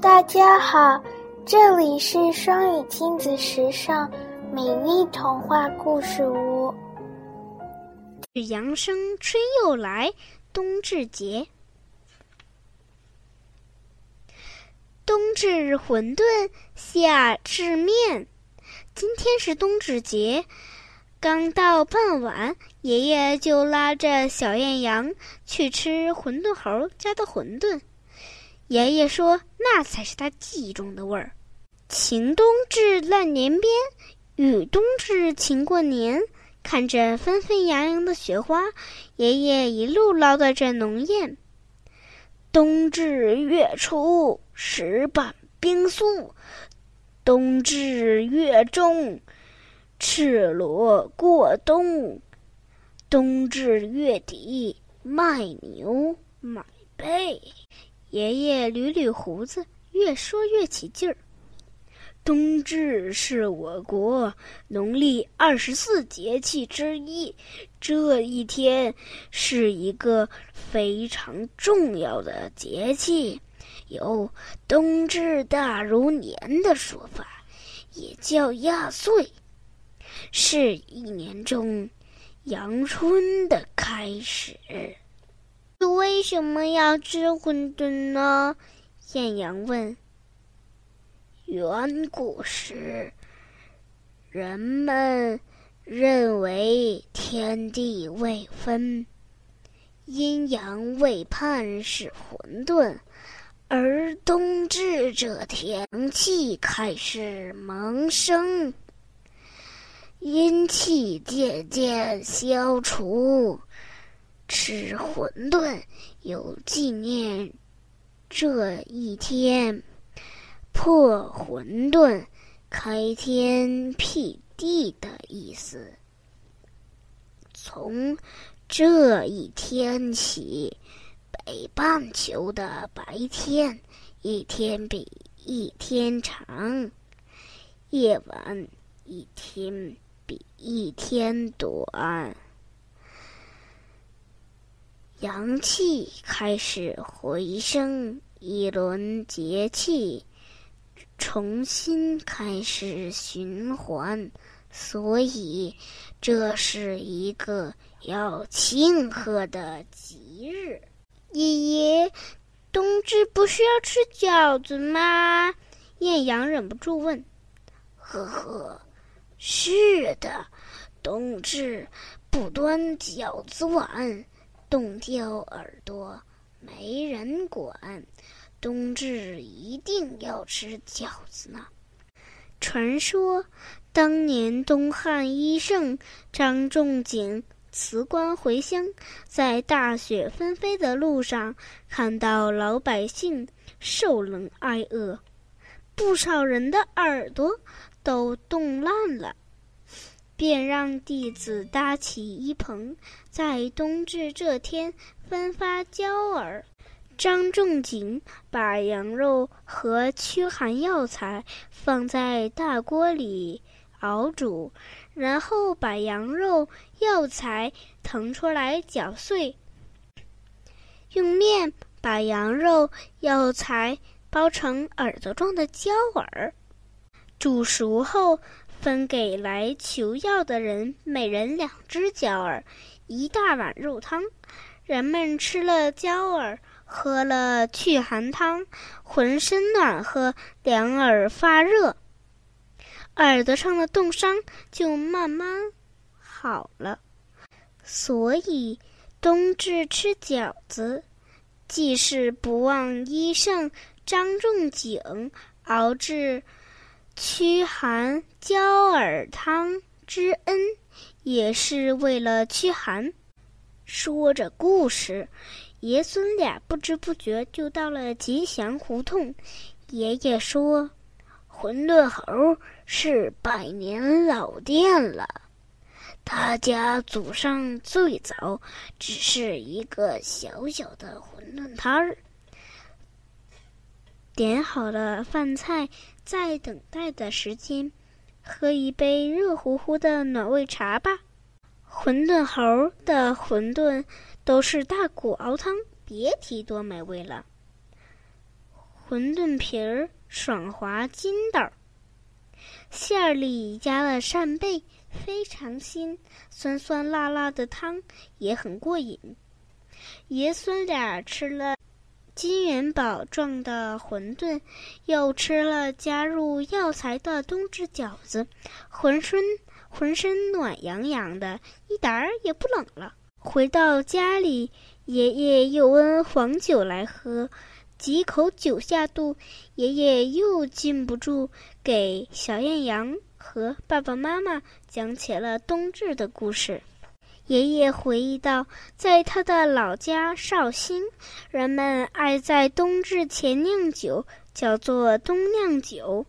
大家好，这里是双语亲子时尚美丽童话故事屋。阳生春又来，冬至节。冬至馄饨，夏至面。今天是冬至节，刚到傍晚，爷爷就拉着小艳阳去吃馄饨猴家的馄饨。爷爷说：“那才是他记忆中的味儿。”晴冬至烂年边，雨冬至晴过年。看着纷纷扬扬的雪花，爷爷一路唠叨着农谚：“冬至月初，石板冰酥；冬至月中，赤裸过冬；冬至月底，卖牛买被。”爷爷捋捋胡子，越说越起劲儿。冬至是我国农历二十四节气之一，这一天是一个非常重要的节气，有“冬至大如年”的说法，也叫压岁，是一年中阳春的开始。为什么要吃馄饨呢？艳阳问。远古时，人们认为天地未分，阴阳未判是混沌，而冬至这天气开始萌生，阴气渐渐消除。吃馄饨有纪念这一天破馄饨、开天辟地的意思。从这一天起，北半球的白天一天比一天长，夜晚一天比一天短。阳气开始回升，一轮节气重新开始循环，所以这是一个要庆贺的吉日。爷爷，冬至不是要吃饺子吗？艳阳忍不住问。呵呵，是的，冬至不端饺子碗。冻掉耳朵，没人管。冬至一定要吃饺子呢。传说，当年东汉医圣张仲景辞官回乡，在大雪纷飞的路上，看到老百姓受冷挨饿，不少人的耳朵都冻烂了。便让弟子搭起衣棚，在冬至这天分发胶饵。张仲景把羊肉和驱寒药材放在大锅里熬煮，然后把羊肉、药材腾出来搅碎，用面把羊肉、药材包成耳朵状的胶饵，煮熟后。分给来求药的人每人两只胶饵，一大碗肉汤。人们吃了胶饵，喝了祛寒汤，浑身暖和，两耳发热，耳朵上的冻伤就慢慢好了。所以，冬至吃饺子，既是不忘医圣张仲景熬制。驱寒焦耳汤之恩，也是为了驱寒。说着故事，爷孙俩不知不觉就到了吉祥胡同。爷爷说：“馄饨猴是百年老店了，他家祖上最早只是一个小小的馄饨摊儿。”点好了饭菜，在等待的时间，喝一杯热乎乎的暖胃茶吧。馄饨猴的馄饨都是大骨熬汤，别提多美味了。馄饨皮儿爽滑筋道，馅儿里加了扇贝，非常新，酸酸辣辣的汤也很过瘾。爷孙俩吃了金元宝状的馄饨，又吃了加入药材的冬至饺子，浑身浑身暖洋洋的，一点儿也不冷了。回到家里，爷爷又温黄酒来喝，几口酒下肚，爷爷又禁不住给小艳阳和爸爸妈妈讲起了冬至的故事。爷爷回忆道，在他的老家绍兴，人们爱在冬至前酿酒，叫做冬酿酒，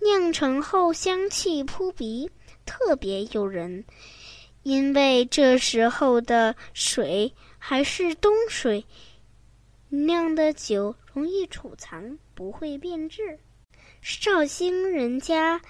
酿成后香气扑鼻，特别诱人。因为这时候的水还是冬水，酿的酒容易储藏，不会变质。绍兴人家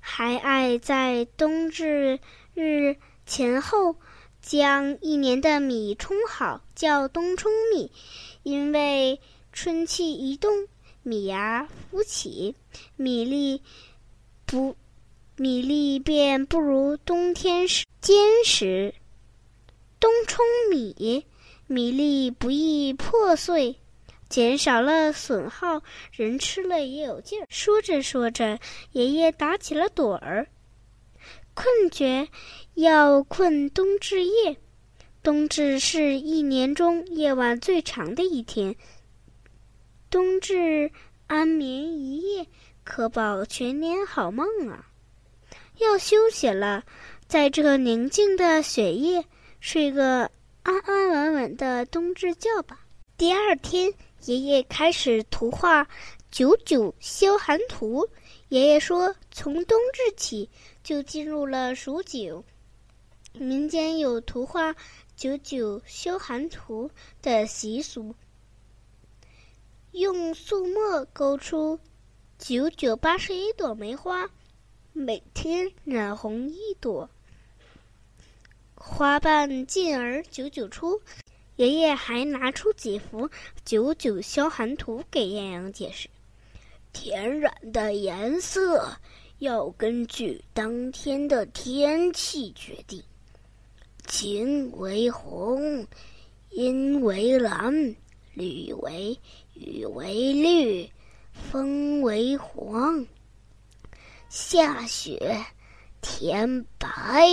还爱在冬至日前后。将一年的米冲好，叫冬冲米，因为春气一动，米芽浮起，米粒不米粒便不如冬天时坚实。冬冲米，米粒不易破碎，减少了损耗，人吃了也有劲儿。说着说着，爷爷打起了盹儿。困觉要困冬至夜，冬至是一年中夜晚最长的一天。冬至安眠一夜，可保全年好梦啊！要休息了，在这宁静的雪夜，睡个安安稳稳的冬至觉吧。第二天，爷爷开始图画《九九消寒图》。爷爷说：“从冬至起，就进入了数九。民间有图画‘九九消寒图’的习俗，用素墨勾出九九八十一朵梅花，每天染红一朵，花瓣进而九九出。爷爷还拿出几幅‘九九消寒图’给艳阳解释。”天染的颜色要根据当天的天气决定，晴为红，阴为蓝，绿为雨为绿，风为黄。下雪天白。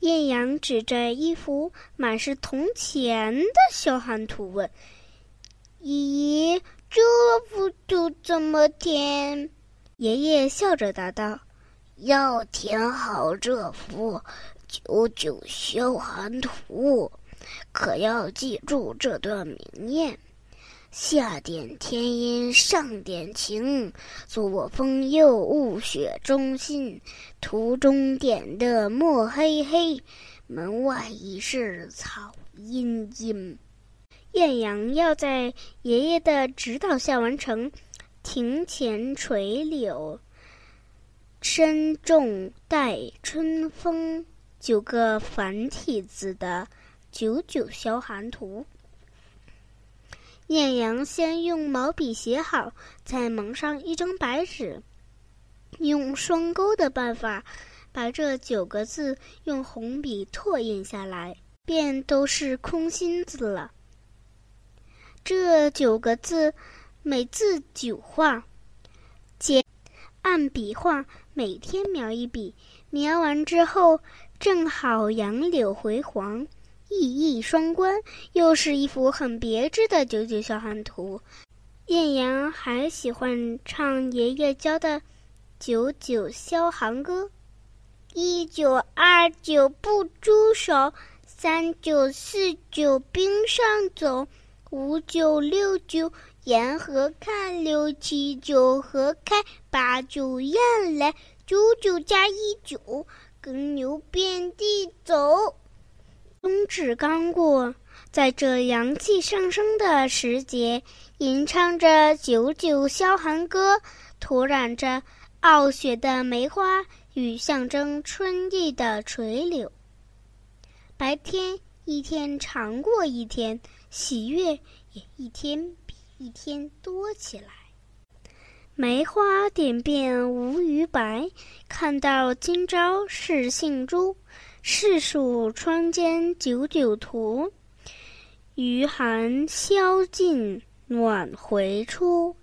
艳阳指着一幅满是铜钱的小寒图问：“姨姨。”这幅图怎么填？爷爷笑着答道：“要填好这幅九九消寒图，可要记住这段名言：下点天阴，上点晴，左风右雾雪中心。图中点的墨黑黑，门外已是草阴阴。”艳阳要在爷爷的指导下完成“庭前垂柳，深重待春风”九个繁体字的“九九消寒图”。艳阳先用毛笔写好，再蒙上一张白纸，用双钩的办法把这九个字用红笔拓印下来，便都是空心字了。这九个字，每字九画，简按笔画，每天描一笔。描完之后，正好杨柳回黄，意义双关，又是一幅很别致的九九消寒图。艳阳还喜欢唱爷爷教的九九消寒歌：一九二九不出手，三九四九冰上走。五九六九沿河看，六七九河开，八九雁来，九九加一九，耕牛遍地走。冬至刚过，在这阳气上升的时节，吟唱着九九消寒歌，涂染着傲雪的梅花与象征春意的垂柳。白天一天长过一天。喜悦也一天一天多起来。梅花点遍无余白，看到今朝是杏珠。世数窗间九九图，余寒宵尽暖回初。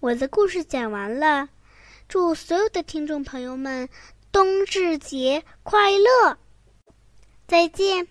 我的故事讲完了，祝所有的听众朋友们冬至节快乐！再见。